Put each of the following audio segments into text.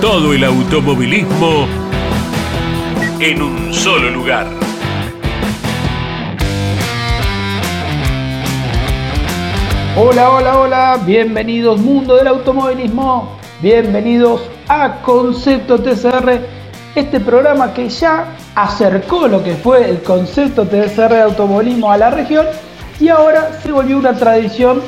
Todo el automovilismo en un solo lugar. Hola, hola, hola, bienvenidos mundo del automovilismo, bienvenidos a Concepto TCR, este programa que ya acercó lo que fue el concepto TCR de automovilismo a la región y ahora se volvió una tradición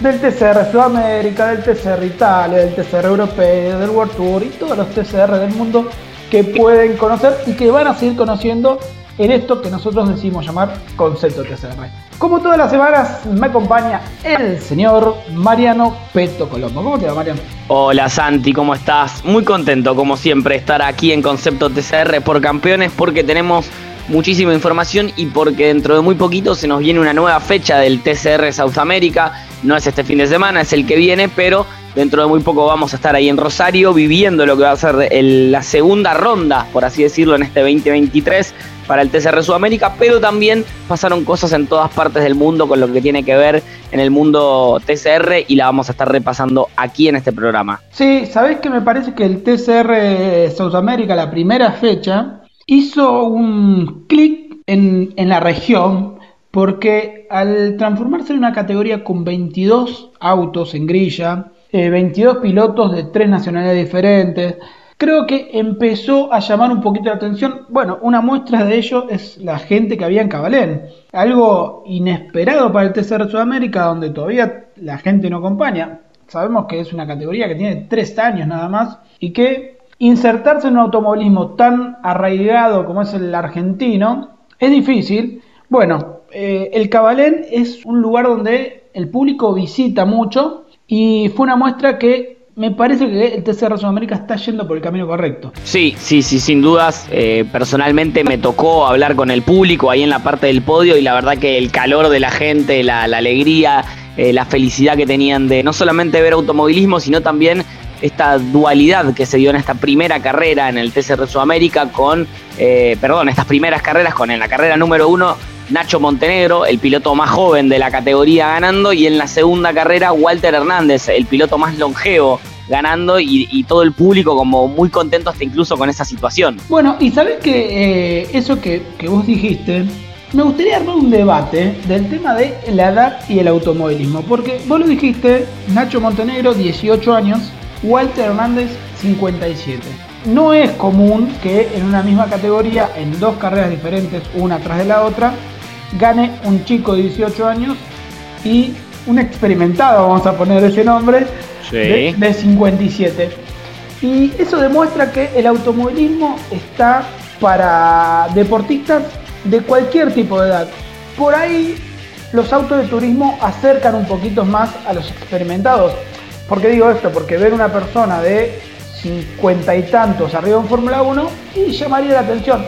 del TCR Sudamérica, del TCR Italia, del TCR Europeo, del World Tour y todos los TCR del mundo que pueden conocer y que van a seguir conociendo en esto que nosotros decimos llamar concepto TCR. Como todas las semanas me acompaña el señor Mariano Peto Colombo. ¿Cómo te va Mariano? Hola Santi, ¿cómo estás? Muy contento como siempre estar aquí en Concepto TCR por campeones porque tenemos muchísima información y porque dentro de muy poquito se nos viene una nueva fecha del TCR South America. No es este fin de semana, es el que viene, pero dentro de muy poco vamos a estar ahí en Rosario viviendo lo que va a ser la segunda ronda, por así decirlo, en este 2023 para el TCR Sudamérica, pero también pasaron cosas en todas partes del mundo con lo que tiene que ver en el mundo TCR y la vamos a estar repasando aquí en este programa. Sí, sabés que me parece que el TCR Sudamérica, la primera fecha, hizo un clic en, la región porque al transformarse en una categoría con 22 autos en grilla, 22 eh, pilotos de tres nacionalidades diferentes, creo que empezó a llamar un poquito la atención. Bueno, una muestra de ello es la gente que había en Cabalén. Algo inesperado para el TCR Sudamérica, donde todavía la gente no acompaña. Sabemos que es una categoría que tiene tres años nada más y que insertarse en un automovilismo tan arraigado como es el argentino es difícil. Bueno, eh, el Cabalén es un lugar donde el público visita mucho y fue una muestra que me parece que el TCR Sudamérica está yendo por el camino correcto. Sí, sí, sí, sin dudas. Eh, personalmente me tocó hablar con el público ahí en la parte del podio y la verdad que el calor de la gente, la, alegría, eh, la felicidad que tenían de no solamente ver automovilismo, sino también esta dualidad que se dio en esta primera carrera en el TCR Sudamérica con, eh, perdón, estas primeras carreras con en la carrera número uno Nacho Montenegro, el piloto más joven de la categoría ganando, y en la segunda carrera Walter Hernández, el piloto más longevo ganando y, todo el público como muy contento hasta incluso con esa situación. Bueno, y sabes que eh, eso que, que vos dijiste, me gustaría armar un debate del tema de la edad y el automovilismo, porque vos lo dijiste, Nacho Montenegro, 18 años, Walter Hernández 57. No es común que en una misma categoría, en dos carreras diferentes, una tras de la otra, gane un chico de 18 años y un experimentado, vamos a poner ese nombre, de, de 57. Y eso demuestra que el automovilismo está para deportistas de cualquier tipo de edad. Por ahí los autos de turismo acercan un poquito más a los experimentados. ¿Por qué digo esto? Porque ver una persona de 50 y tantos arriba en Fórmula 1 y llamaría la atención.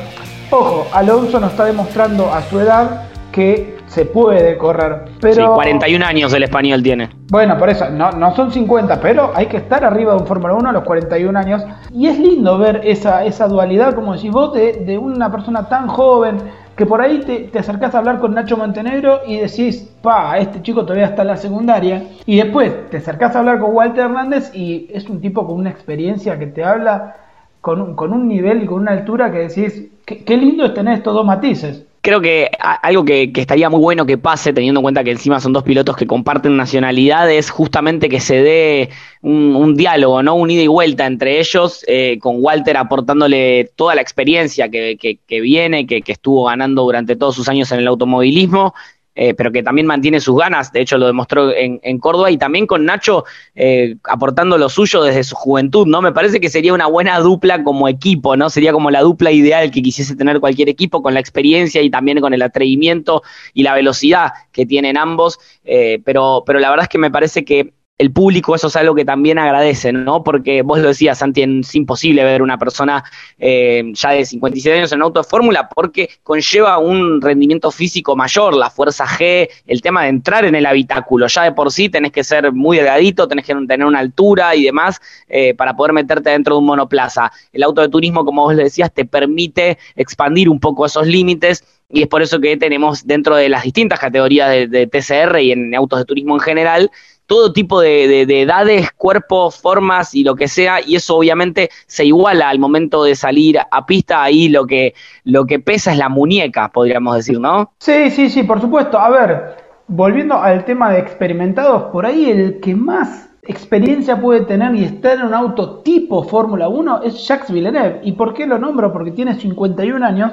Ojo, Alonso nos está demostrando a su edad que se puede correr. Pero, sí, 41 años el español tiene. Bueno, por eso, no, no son 50, pero hay que estar arriba de un Fórmula 1 a los 41 años. Y es lindo ver esa, esa dualidad, como decís vos, de, de una persona tan joven que por ahí te, te acercás a hablar con Nacho Montenegro y decís, pa, este chico todavía está en la secundaria. Y después te acercás a hablar con Walter Hernández y es un tipo con una experiencia que te habla con un, con un nivel y con una altura que decís, qué, qué lindo es tener estos dos matices creo que algo que, estaría muy bueno que pase, teniendo en cuenta que encima son dos pilotos que comparten nacionalidad, es justamente que se dé un, diálogo, ¿no? Un ida y vuelta entre ellos, eh, con Walter aportándole toda la experiencia que, que viene, que, estuvo ganando durante todos sus años en el automovilismo, eh, pero que también mantiene sus ganas, de hecho lo demostró en, Córdoba, y también con Nacho eh, aportando lo suyo desde su juventud, ¿no? Me parece que sería una buena dupla como equipo, ¿no? Sería como la dupla ideal que quisiese tener cualquier equipo, con la experiencia y también con el atrevimiento y la velocidad que tienen ambos, eh, pero, pero la verdad es que me parece que el público eso es algo que también agradece, ¿no? Porque vos lo decías, Santi, es imposible ver una persona eh, ya de 57 años en auto de fórmula porque conlleva un rendimiento físico mayor, la fuerza G, el tema de entrar en el habitáculo. Ya de por sí tenés que ser muy delgadito, tenés que tener una altura y demás eh, para poder meterte dentro de un monoplaza. El auto de turismo, como vos le decías, te permite expandir un poco esos límites y es por eso que tenemos dentro de las distintas categorías de, de TCR y en autos de turismo en general, todo tipo de, edades, cuerpos, formas y lo que sea, y eso obviamente se iguala al momento de salir a pista, ahí lo que, lo que pesa es la muñeca, podríamos decir, ¿no? Sí, sí, sí, por supuesto. A ver, volviendo al tema de experimentados, por ahí el que más experiencia puede tener y estar en un auto tipo Fórmula 1 es Jacques Villeneuve. ¿Y por qué lo nombro? Porque tiene 51 años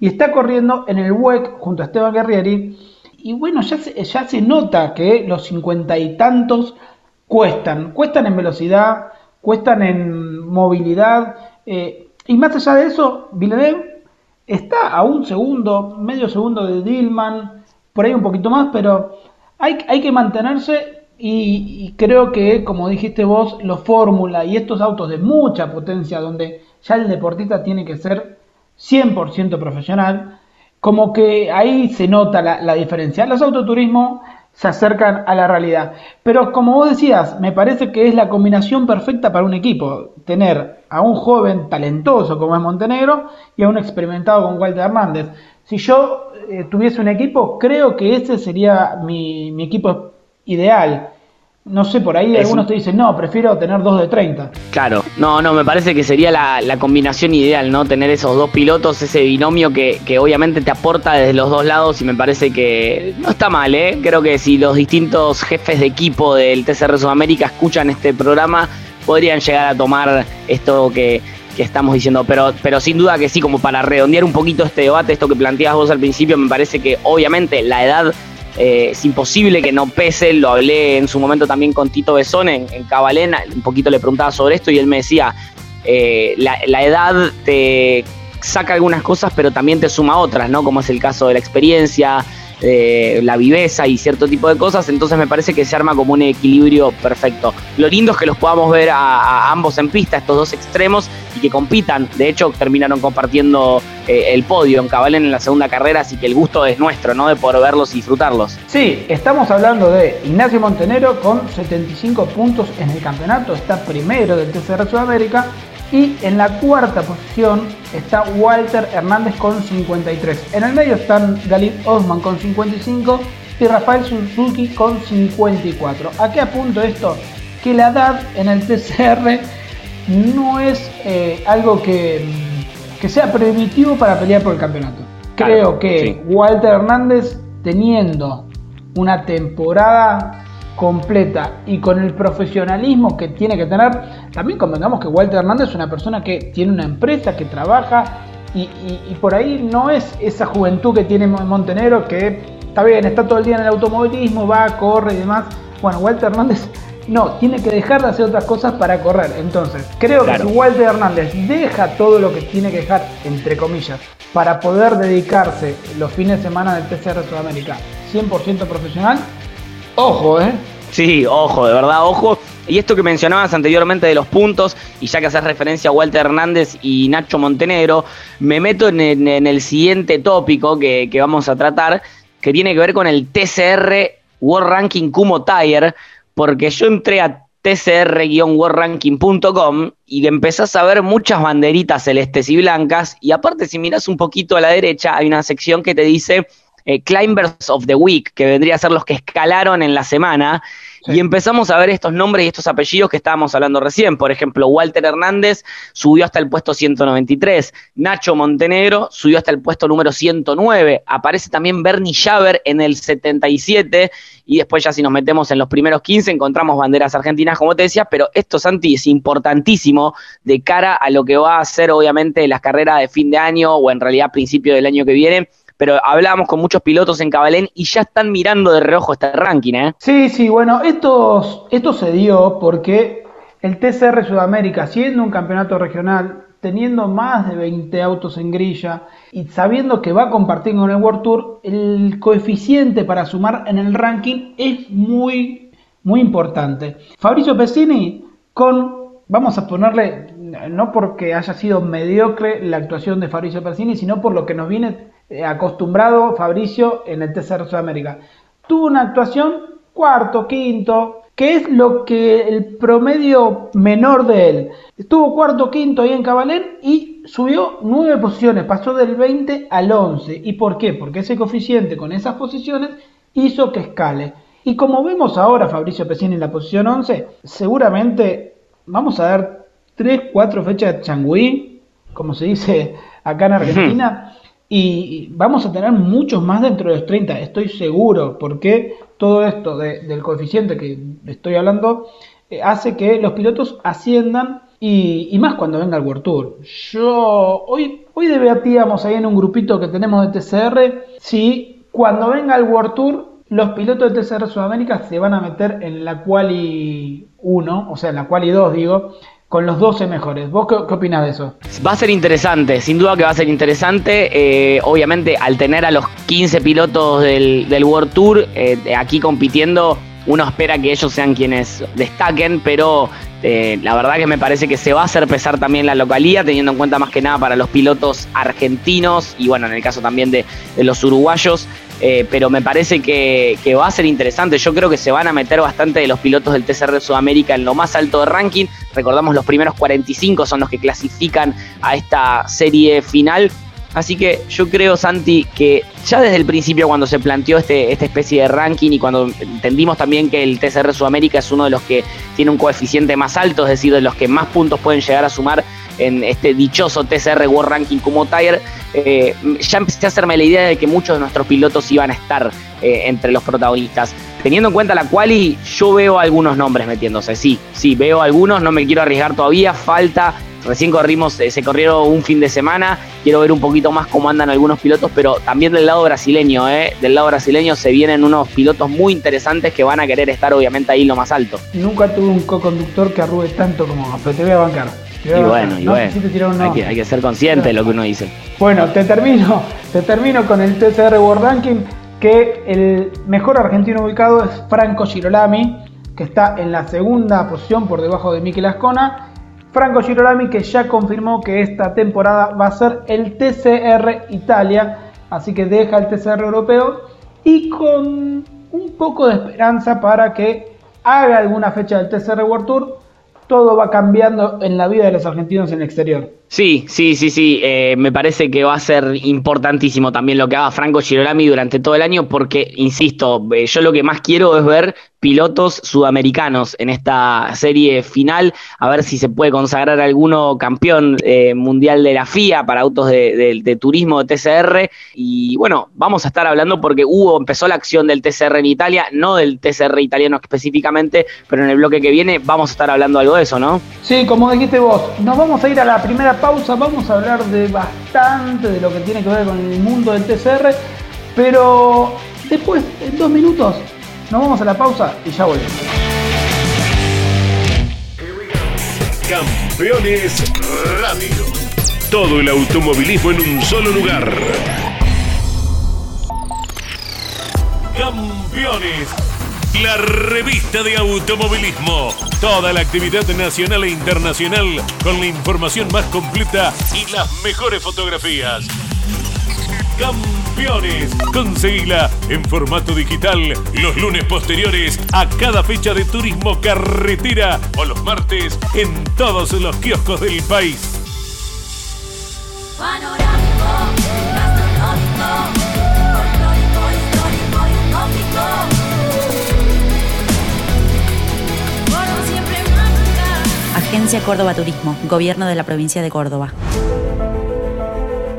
y está corriendo en el WEC junto a Esteban Guerrieri y bueno, ya se, ya se nota que los cincuenta y tantos cuestan, cuestan en velocidad, cuestan en movilidad, eh, y más allá de eso, Villeneuve está a un segundo, medio segundo de Dillman, por ahí un poquito más, pero hay, hay que mantenerse y, y, creo que, como dijiste vos, los Fórmula y estos autos de mucha potencia, donde ya el deportista tiene que ser 100% profesional, como que ahí se nota la, diferencia. Los autoturismos se acercan a la realidad. Pero como vos decías, me parece que es la combinación perfecta para un equipo. Tener a un joven talentoso como es Montenegro y a un experimentado como Walter Hernández. Si yo eh, tuviese un equipo, creo que ese sería mi, mi equipo ideal. No sé, por ahí algunos te dicen, no, prefiero tener dos de 30. Claro, no, no, me parece que sería la, combinación ideal, ¿no? Tener esos dos pilotos, ese binomio que, que, obviamente te aporta desde los dos lados y me parece que no está mal, ¿eh? Creo que si los distintos jefes de equipo del TCR Sudamérica escuchan este programa, podrían llegar a tomar esto que, que estamos diciendo, pero, pero sin duda que sí, como para redondear un poquito este debate, esto que planteabas vos al principio, me parece que obviamente la edad eh, es imposible que no pese, lo hablé en su momento también con Tito Besón en, en un poquito le preguntaba sobre esto y él me decía, eh, la, edad te saca algunas cosas pero también te suma otras, ¿no? Como es el caso de la experiencia, eh, la viveza y cierto tipo de cosas, entonces me parece que se arma como un equilibrio perfecto. Lo lindo es que los podamos ver a, ambos en pista, estos dos extremos, y que compitan. De hecho, terminaron compartiendo eh, el podio en Cabalen en la segunda carrera, así que el gusto es nuestro, ¿no? De poder verlos y disfrutarlos. Sí, estamos hablando de Ignacio Montenero con 75 puntos en el campeonato, está primero del TCR Sudamérica y en la cuarta posición está Walter Hernández con 53. En el medio están Galip Osman con 55 y Rafael Suzuki con 54. ¿A qué apunto esto? Que la edad en el TCR no es eh, algo que, que, sea primitivo para pelear por el campeonato. Creo que Walter Hernández teniendo una temporada completa y con el profesionalismo que tiene que tener, también convengamos que Walter Hernández es una persona que tiene una empresa, que trabaja y, por ahí no es esa juventud que tiene Montenegro que está bien, está todo el día en el automovilismo, va, corre y demás. Bueno, Walter Hernández no, tiene que dejar de hacer otras cosas para correr. Entonces, creo que si Walter Hernández deja todo lo que tiene que dejar, entre comillas, para poder dedicarse los fines de semana del TCR Sudamérica 100% profesional, Ojo, ¿eh? Sí, ojo, de verdad, ojo. Y esto que mencionabas anteriormente de los puntos, y ya que haces referencia a Walter Hernández y Nacho Montenegro, me meto en, el siguiente tópico que, vamos a tratar, que tiene que ver con el TCR World Ranking Kumo Tire, porque yo entré a tcr-worldranking.com y empezás a ver muchas banderitas celestes y blancas, y aparte si miras un poquito a la derecha hay una sección que te dice eh, Climbers of the Week, que vendría a ser los que escalaron en la semana. Y empezamos a ver estos nombres y estos apellidos que estábamos hablando recién. Por ejemplo, Walter Hernández subió hasta el puesto 193. Nacho Montenegro subió hasta el puesto número 109. Aparece también Bernie Schaber en el 77. Y después ya si nos metemos en los primeros 15 encontramos banderas argentinas, como te decía. Pero esto, Santi, es importantísimo de cara a lo que va a ser obviamente las carreras de fin de año o en realidad principio del año que viene pero hablábamos con muchos pilotos en Cabalén y ya están mirando de reojo este ranking, ¿eh? Sí, sí, bueno, esto, esto se dio porque el TCR Sudamérica, siendo un campeonato regional, teniendo más de 20 autos en grilla y sabiendo que va a compartir con el World Tour, el coeficiente para sumar en el ranking es muy muy importante. Fabricio Pesini con, vamos a ponerle, no porque haya sido mediocre la actuación de Fabricio Pesini, sino por lo que nos viene acostumbrado Fabricio en el TCR Sudamérica. Tuvo una actuación cuarto, quinto, que es lo que el promedio menor de él. Estuvo cuarto, quinto ahí en Cabalén y subió nueve posiciones, pasó del 20 al 11. ¿Y por qué? Porque ese coeficiente con esas posiciones hizo que escale. Y como vemos ahora Fabricio Pesini en la posición 11, seguramente vamos a dar 3, 4 fechas de changüí, como se dice acá en Argentina, y vamos a tener muchos más dentro de los 30, estoy seguro, porque todo esto del coeficiente que estoy hablando eh, hace que los pilotos asciendan y, más cuando venga el World Tour. Yo hoy, hoy debatíamos ahí en un grupito que tenemos de TCR si cuando venga el World Tour los pilotos de TCR Sudamérica se van a meter en la quali 1, o sea, en la quali 2 digo, con los 12 mejores. ¿Vos qué, opinas de eso? Va a ser interesante, sin duda que va a ser interesante. Eh, obviamente, al tener a los 15 pilotos del, World Tour eh, aquí compitiendo, uno espera que ellos sean quienes destaquen, pero eh, la verdad que me parece que se va a hacer pesar también la localía, teniendo en cuenta más que nada para los pilotos argentinos y bueno, en el caso también de, los uruguayos. pero me parece que, que, va a ser interesante. Yo creo que se van a meter bastante de los pilotos del TCR de Sudamérica en lo más alto de ranking. Recordamos los primeros 45 son los que clasifican a esta serie final. Así que yo creo, Santi, que ya desde el principio cuando se planteó este, esta especie de ranking y cuando entendimos también que el TCR Sudamérica es uno de los que tiene un coeficiente más alto, es decir, de los que más puntos pueden llegar a sumar en este dichoso TCR World Ranking como Tire, eh, ya empecé a hacerme la idea de que muchos de nuestros pilotos iban a estar eh, entre los protagonistas. Teniendo en cuenta la quali, yo veo algunos nombres metiéndose. Sí, sí, veo algunos, no me quiero arriesgar todavía, falta. Recién corrimos, eh, se corrieron un fin de semana. Quiero ver un poquito más cómo andan algunos pilotos, pero también del lado brasileño, eh, del lado brasileño se vienen unos pilotos muy interesantes que van a querer estar obviamente ahí lo más alto. Nunca tuve un co-conductor que arrugue tanto como, pero te voy a bancar. y bueno, y bueno. Hay que, hay que ser consciente de lo que uno dice. Bueno, te termino, te termino con el TCR World Ranking que el mejor argentino ubicado es Franco Girolami, que está en la segunda posición por debajo de Mikel Ascona. Franco Girolami que ya confirmó que esta temporada va a ser el TCR Italia, así que deja el TCR europeo y con un poco de esperanza para que haga alguna fecha del TCR World Tour, todo va cambiando en la vida de los argentinos en el exterior. Sí, sí, sí, sí. Eh, me parece que va a ser importantísimo también lo que haga Franco Girolami durante todo el año, porque, insisto, eh, yo lo que más quiero es ver pilotos sudamericanos en esta serie final, a ver si se puede consagrar alguno campeón eh, mundial de la FIA para autos de, turismo de TCR. Y bueno, vamos a estar hablando porque hubo, empezó la acción del TCR en Italia, no del TCR italiano específicamente, pero en el bloque que viene vamos a estar hablando algo de eso, ¿no? Sí, como dijiste vos, nos vamos a ir a la primera pausa vamos a hablar de bastante de lo que tiene que ver con el mundo del TCR, pero después, en dos minutos, nos vamos a la pausa y ya volvemos. Campeones Radio. Todo el automovilismo en un solo lugar. Campeones la revista de automovilismo. Toda la actividad nacional e internacional con la información más completa y las mejores fotografías. Campeones. Conseguila en formato digital los lunes posteriores a cada fecha de turismo carretera o los martes en todos los kioscos del país. Agencia Córdoba Turismo, Gobierno de la Provincia de Córdoba.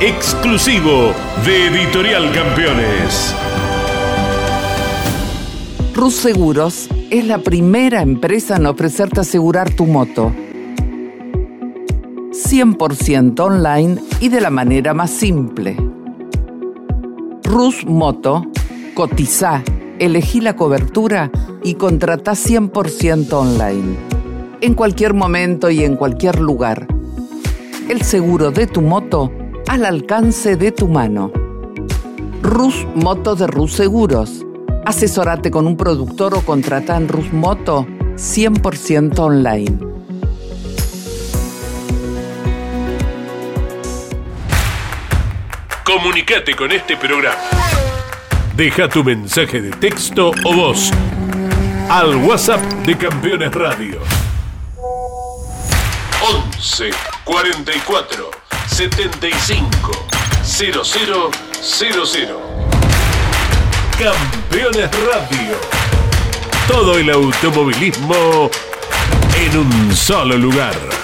Exclusivo de Editorial Campeones. Rus Seguros es la primera empresa en ofrecerte asegurar tu moto. 100% online y de la manera más simple. Rus Moto, cotiza, elegí la cobertura y contrata 100% online. En cualquier momento y en cualquier lugar. El seguro de tu moto al alcance de tu mano. Rus Moto de Rus Seguros. Asesorate con un productor o contrata en Rus Moto 100% online. Comunicate con este programa. Deja tu mensaje de texto o voz al WhatsApp de Campeones Radio. 11 44 75 0000. Campeones Radio. Todo el automovilismo en un solo lugar.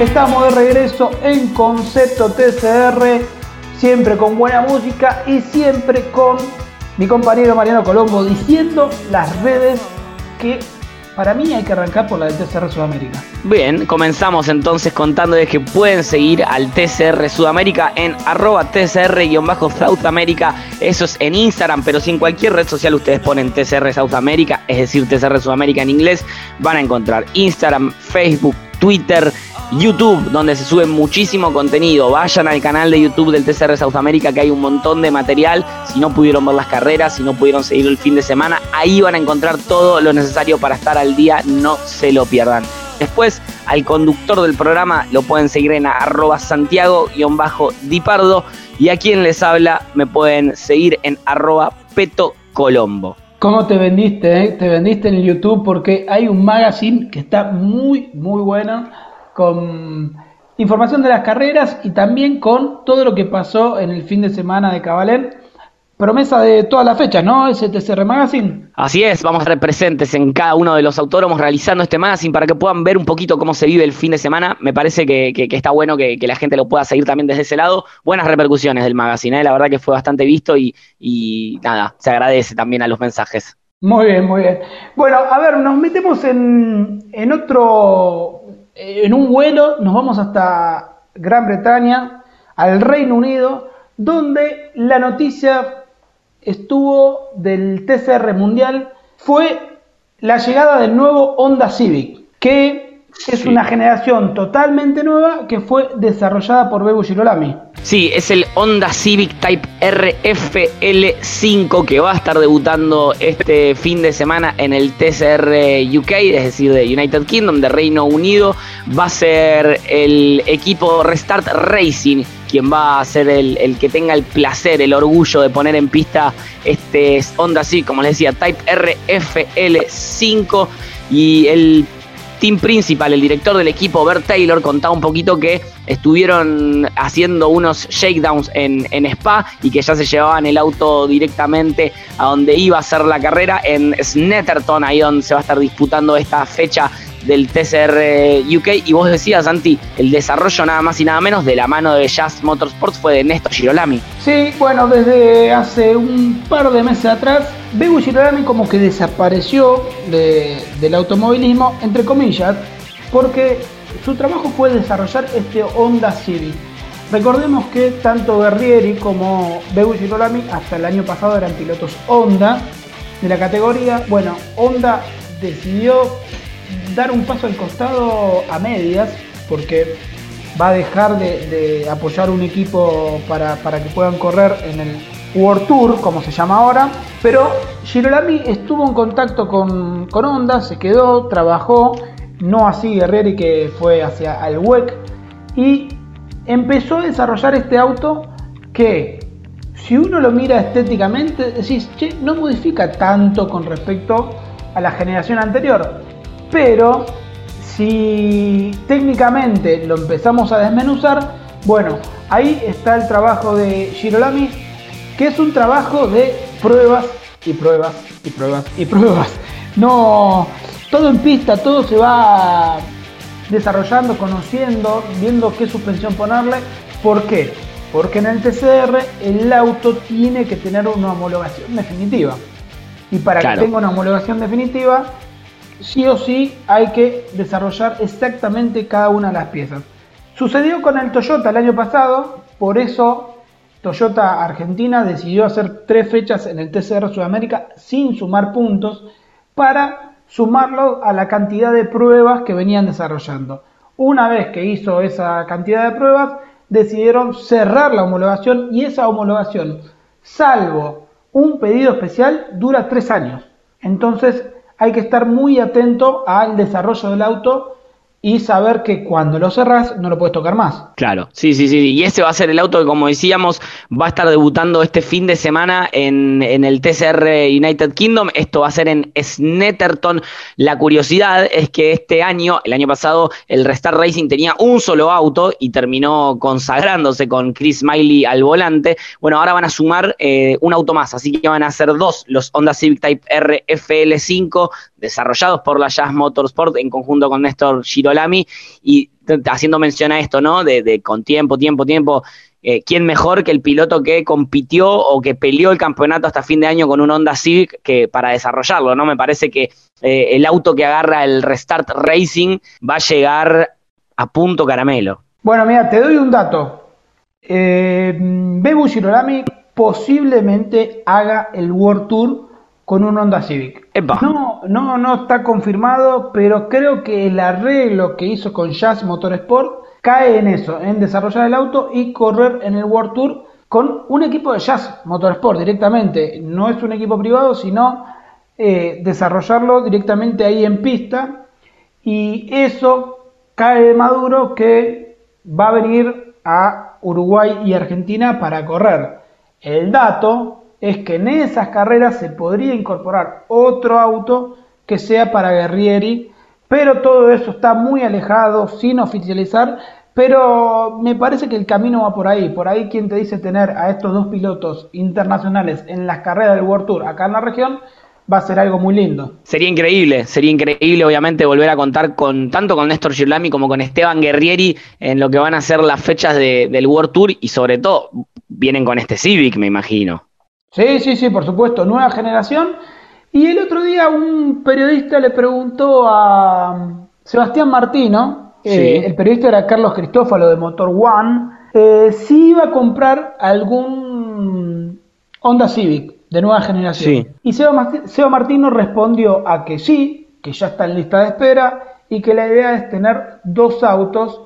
Estamos de regreso en Concepto TCR, siempre con buena música y siempre con mi compañero Mariano Colombo diciendo las redes que para mí hay que arrancar por la del TCR Sudamérica. Bien, comenzamos entonces contándoles que pueden seguir al TCR Sudamérica en arroba TCR-South. Eso es en Instagram, pero si en cualquier red social ustedes ponen TCR South America, es decir, TCR Sudamérica en inglés, van a encontrar Instagram, Facebook, Twitter, YouTube, donde se sube muchísimo contenido. Vayan al canal de YouTube del TCR South America, que hay un montón de material. Si no pudieron ver las carreras, si no pudieron seguir el fin de semana, ahí van a encontrar todo lo necesario para estar al día. No se lo pierdan. Después, al conductor del programa lo pueden seguir en arroba santiago-dipardo. Y a quien les habla me pueden seguir en arroba peto colombo. ¿Cómo te vendiste? eh? Te vendiste en YouTube porque hay un magazine que está muy, muy bueno con información de las carreras y también con todo lo que pasó en el fin de semana de Cabalén. Promesa de todas las fechas, ¿no? Ese TCR Magazine. Así es, vamos a estar presentes en cada uno de los autódromos realizando este magazine para que puedan ver un poquito cómo se vive el fin de semana. Me parece que, que- que está bueno que, que la gente lo pueda seguir también desde ese lado. Buenas repercusiones del magazine, ¿eh? la verdad que fue bastante visto y, y nada, se agradece también a los mensajes. Muy bien, muy bien. Bueno, a ver, nos metemos en, en otro, en un vuelo, nos vamos hasta Gran Bretaña, al Reino Unido, donde la noticia estuvo del TCR Mundial fue la llegada del nuevo Honda Civic, que es Sí. una generación totalmente nueva que fue desarrollada por Bebu Girolami. Sí, es el Honda Civic Type RFL5 que va a estar debutando este fin de semana en el TCR UK, es decir, de United Kingdom, de Reino Unido. Va a ser el equipo Restart Racing quien va a ser el, el que tenga el placer, el orgullo de poner en pista este Honda Civic, como les decía, Type RFL5 y el team principal, el director del equipo, Bert Taylor, contaba un poquito que estuvieron haciendo unos shakedowns en, en Spa y que ya se llevaban el auto directamente a donde iba a ser la carrera en Snetterton, ahí donde se va a estar disputando esta fecha del TCR UK. Y vos decías, Santi, el desarrollo nada más y nada menos de la mano de Jazz Motorsports fue de Néstor Girolami. Sí, bueno, desde hace un par de meses atrás, Bebu Girolami como que desapareció de- del automovilismo, entre comillas, porque su trabajo fue desarrollar este Honda Civic. Recordemos que tanto Guerrieri como Bebu Girolami hasta el año pasado eran pilotos Honda de la categoría. Bueno, Honda decidió dar un paso al costado a medias porque va a dejar de, apoyar un equipo para, para que puedan correr en el World Tour, como se llama ahora. Pero Girolami estuvo en contacto con, con Honda, se quedó, trabajó, no así Guerrieri que fue hacia el WEC y empezó a desarrollar este auto que si uno lo mira estéticamente decís, che, no modifica tanto con respecto a la generación anterior. Pero si técnicamente lo empezamos a desmenuzar, bueno, ahí está el trabajo de Girolami, que es un trabajo de pruebas y pruebas y pruebas y pruebas. No, todo en pista, todo se va desarrollando, conociendo, viendo qué suspensión ponerle. ¿Por qué? Porque en el TCR el auto tiene que tener una homologación definitiva. Y para Claro. que tenga una homologación definitiva, sí o sí hay que desarrollar exactamente cada una de las piezas. Sucedió con el Toyota el año pasado, por eso Toyota Argentina decidió hacer tres fechas en el TCR Sudamérica sin sumar puntos para sumarlo a la cantidad de pruebas que venían desarrollando. Una vez que hizo esa cantidad de pruebas, decidieron cerrar la homologación y esa homologación, salvo un pedido especial, dura tres años. Entonces hay que estar muy atento al desarrollo del auto y saber que cuando lo cerrás no lo puedes tocar más. Claro, sí, sí, sí. Y ese va a ser el auto que, como decíamos, va a estar debutando este fin de semana en, en el TCR United Kingdom. Esto va a ser en Snetterton. La curiosidad es que este año, el año pasado, el Restart Racing tenía un solo auto y terminó consagrándose con Chris Miley al volante. Bueno, ahora van a sumar eh, un auto más, así que van a ser dos, los Honda Civic Type R FL5, desarrollados por la Jazz Motorsport en conjunto con Néstor Girolami y haciendo mención a esto, ¿no? De, de con tiempo, tiempo, tiempo. eh, ¿Quién mejor que el piloto que compitió o que peleó el campeonato hasta fin de año con un Honda Civic que para desarrollarlo, ¿no? Me parece que eh, el auto que agarra el Restart Racing va a llegar a punto caramelo. Bueno, mira, te doy un dato. Eh, Bebu Girolami posiblemente haga el World Tour con un Honda Civic. Epa. No, no, no está confirmado, pero creo que el arreglo que hizo con Jazz Motorsport cae en eso, en desarrollar el auto y correr en el World Tour con un equipo de Jazz Motorsport directamente. No es un equipo privado, sino eh, desarrollarlo directamente ahí en pista. Y eso cae de Maduro que va a venir a Uruguay y Argentina para correr. El dato es que en esas carreras se podría incorporar otro auto que sea para Guerrieri, pero todo eso está muy alejado, sin oficializar, pero me parece que el camino va por ahí. Por ahí quien te dice tener a estos dos pilotos internacionales en las carreras del World Tour acá en la región, va a ser algo muy lindo. Sería increíble, sería increíble obviamente volver a contar con tanto con Néstor Girolami como con Esteban Guerrieri en lo que van a ser las fechas de- del World Tour y sobre todo vienen con este Civic, me imagino. Sí, sí, sí, por supuesto, nueva generación. Y el otro día un periodista le preguntó a Sebastián Martino, Sí. eh, el periodista era Carlos Cristófalo de Motor One, eh, si iba a comprar algún Honda Civic de nueva generación. Sí. Y Seba, Seba Martino respondió a que sí, que ya está en lista de espera y que la idea es tener dos autos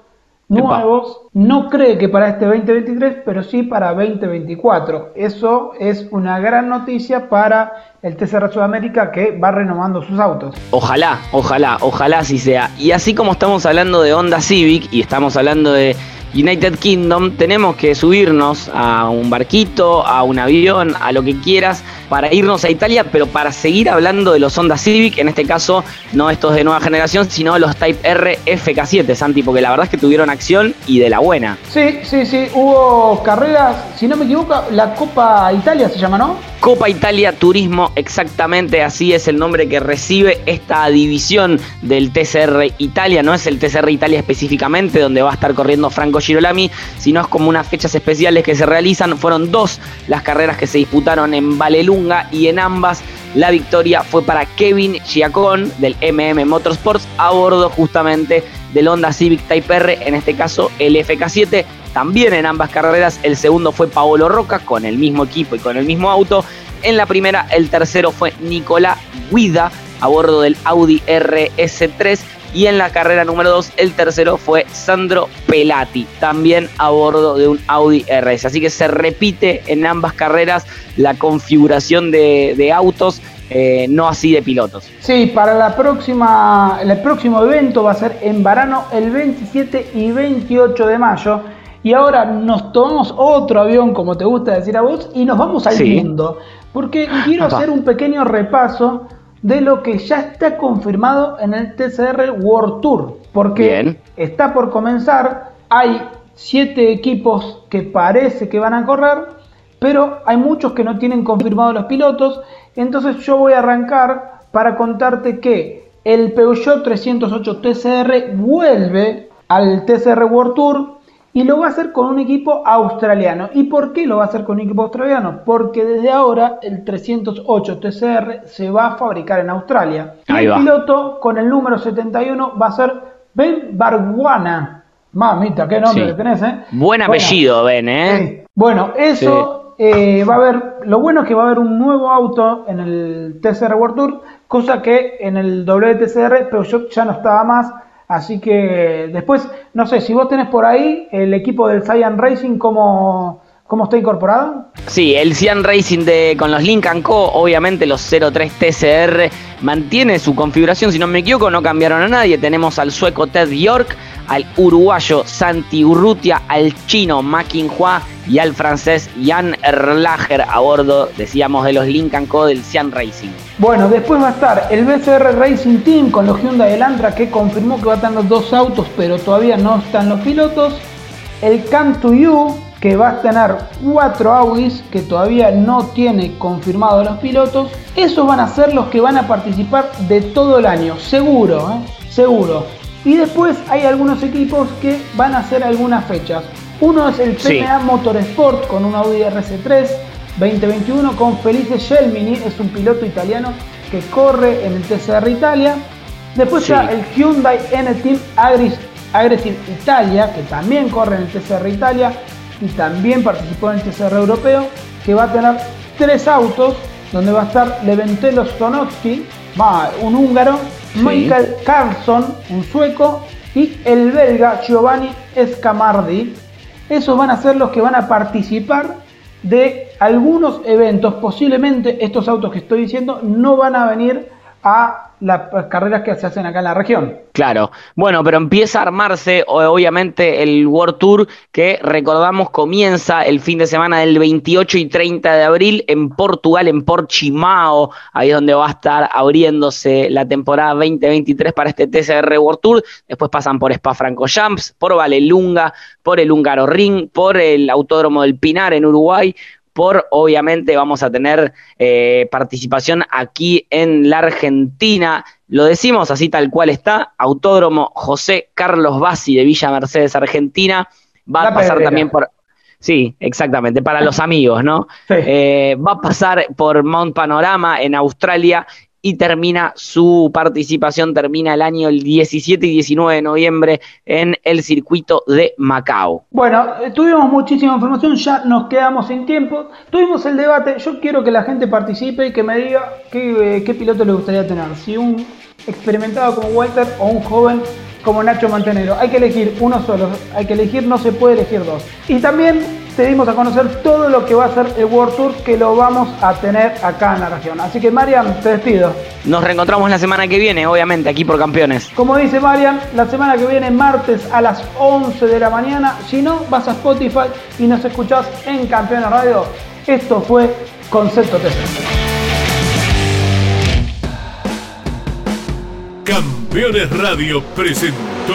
nuevos. No cree que para este 2023, pero sí para 2024. Eso es una gran noticia para el TCR Sudamérica que va renovando sus autos. Ojalá, ojalá, ojalá así sea. Y así como estamos hablando de Honda Civic y estamos hablando de United Kingdom, tenemos que subirnos a un barquito, a un avión, a lo que quieras, para irnos a Italia, pero para seguir hablando de los Honda Civic, en este caso no estos de nueva generación, sino los Type R FK7, Santi, porque la verdad es que tuvieron acción y de la buena. Sí, sí, sí, hubo carreras, si no me equivoco, la Copa Italia se llama, ¿no? Copa Italia Turismo, exactamente así es el nombre que recibe esta división del TCR Italia. No es el TCR Italia específicamente donde va a estar corriendo Franco Girolami, sino es como unas fechas especiales que se realizan. Fueron dos las carreras que se disputaron en Y en ambas la victoria fue para Kevin Giacón del MM Motorsports a bordo justamente del Honda Civic Type R, en este caso el FK7. También en ambas carreras el segundo fue Paolo Roca con el mismo equipo y con el mismo auto. En la primera el tercero fue Nicolás Guida a bordo del Audi RS3 y en la carrera número 2 el tercero fue Sandro Pelati, también a bordo de un Audi RS. Así que se repite en ambas carreras la configuración de, de autos, eh, no así de pilotos. Sí, para la próxima, el próximo evento va a ser en Varano el 27 y 28 de mayo. Y ahora nos tomamos otro avión, como te gusta decir a vos, y nos vamos al Sí. mundo. Porque quiero hacer un pequeño repaso de lo que ya está confirmado en el TCR World Tour. porque Bien. está por comenzar, hay siete equipos que parece que van a correr, pero hay muchos que no tienen confirmados los pilotos, entonces yo voy a arrancar para contarte que el Peugeot 308 TCR vuelve al TCR World Tour y lo va a hacer con un equipo australiano. ¿Y por qué lo va a hacer con un equipo australiano? Porque desde ahora el 308 TCR se va a fabricar en Australia. Y el piloto con el número 71 va a ser Ben Barguana. Mamita, qué nombre Sí. que tenés, ¿eh? Buen Bueno, apellido, Ben, ¿eh? Sí. Bueno, eso eh, va a haber. Lo bueno es que va a haber un nuevo auto en el TCR World Tour, cosa que en el WTCR Peugeot ya no estaba más. Así que después, no sé, si vos tenés por ahí el equipo del Cyan Racing, ¿cómo, cómo está incorporado? Sí, el Cian Racing de, con los Lincoln Co., obviamente los 03 TCR mantiene su configuración, si no me equivoco, no cambiaron a nadie. Tenemos al sueco Ted York, al uruguayo Santi Urrutia, al chino Ma Hua y al francés Jan Erlacher a bordo, decíamos, de los Lincoln Co. del Cian Racing. Bueno, después va a estar el BCR Racing Team con los Hyundai Elantra que confirmó que va a tener dos autos, pero todavía no están los pilotos. El Come to You que va a tener cuatro Audis que todavía no tiene confirmado los pilotos. Esos van a ser los que van a participar de todo el año, seguro, ¿eh? seguro. Y después hay algunos equipos que van a hacer algunas fechas. Uno es el Sí. PMA Motorsport con un Audi RC3 2021 con Felice Gelmini, es un piloto italiano que corre en el TCR Italia. Después Sí. está el Hyundai N-Team Agris- Aggressive Italia, que también corre en el TCR Italia y también participó en el TCR Europeo, que va a tener tres autos, donde va a estar Leventelo Stonowski, va, un húngaro, Sí. Michael Carlson, un sueco, y el belga Giovanni Escamardi. Esos van a ser los que van a participar de algunos eventos. Posiblemente estos autos que estoy diciendo no van a venir a las carreras que se hacen acá en la región. Claro, bueno, pero empieza a armarse obviamente el World Tour que recordamos comienza el fin de semana del 28 y 30 de abril en Portugal, en Portimao, ahí es donde va a estar abriéndose la temporada 2023 para este TCR World Tour. Después pasan por Spa Francorchamps, por Valelunga, por el Húngaro Ring, por el Autódromo del Pinar en Uruguay, por obviamente vamos a tener eh, participación aquí en la Argentina. Lo decimos así tal cual está, Autódromo José Carlos Bassi de Villa Mercedes, Argentina. Va La a pasar Pedrera. también por... Sí, exactamente, para los amigos, ¿no? Sí. Eh, va a pasar por Mount Panorama en Australia y termina su participación, termina el año el 17 y 19 de noviembre en el circuito de Macao. Bueno, eh, tuvimos muchísima información, ya nos quedamos sin tiempo. Tuvimos el debate, yo quiero que la gente participe y que me diga qué, eh, qué piloto le gustaría tener. Si un experimentado como Walter o un joven como Nacho Montenegro. Hay que elegir uno solo, hay que elegir, no se puede elegir dos. Y también te dimos a conocer todo lo que va a ser el World Tour que lo vamos a tener acá en la región. Así que Marian, te despido. Nos reencontramos la semana que viene, obviamente, aquí por Campeones. Como dice Marian, la semana que viene, martes a las 11 de la mañana. Si no, vas a Spotify y nos escuchás en Campeones Radio. Esto fue Concepto TC. Campeones Radio presentó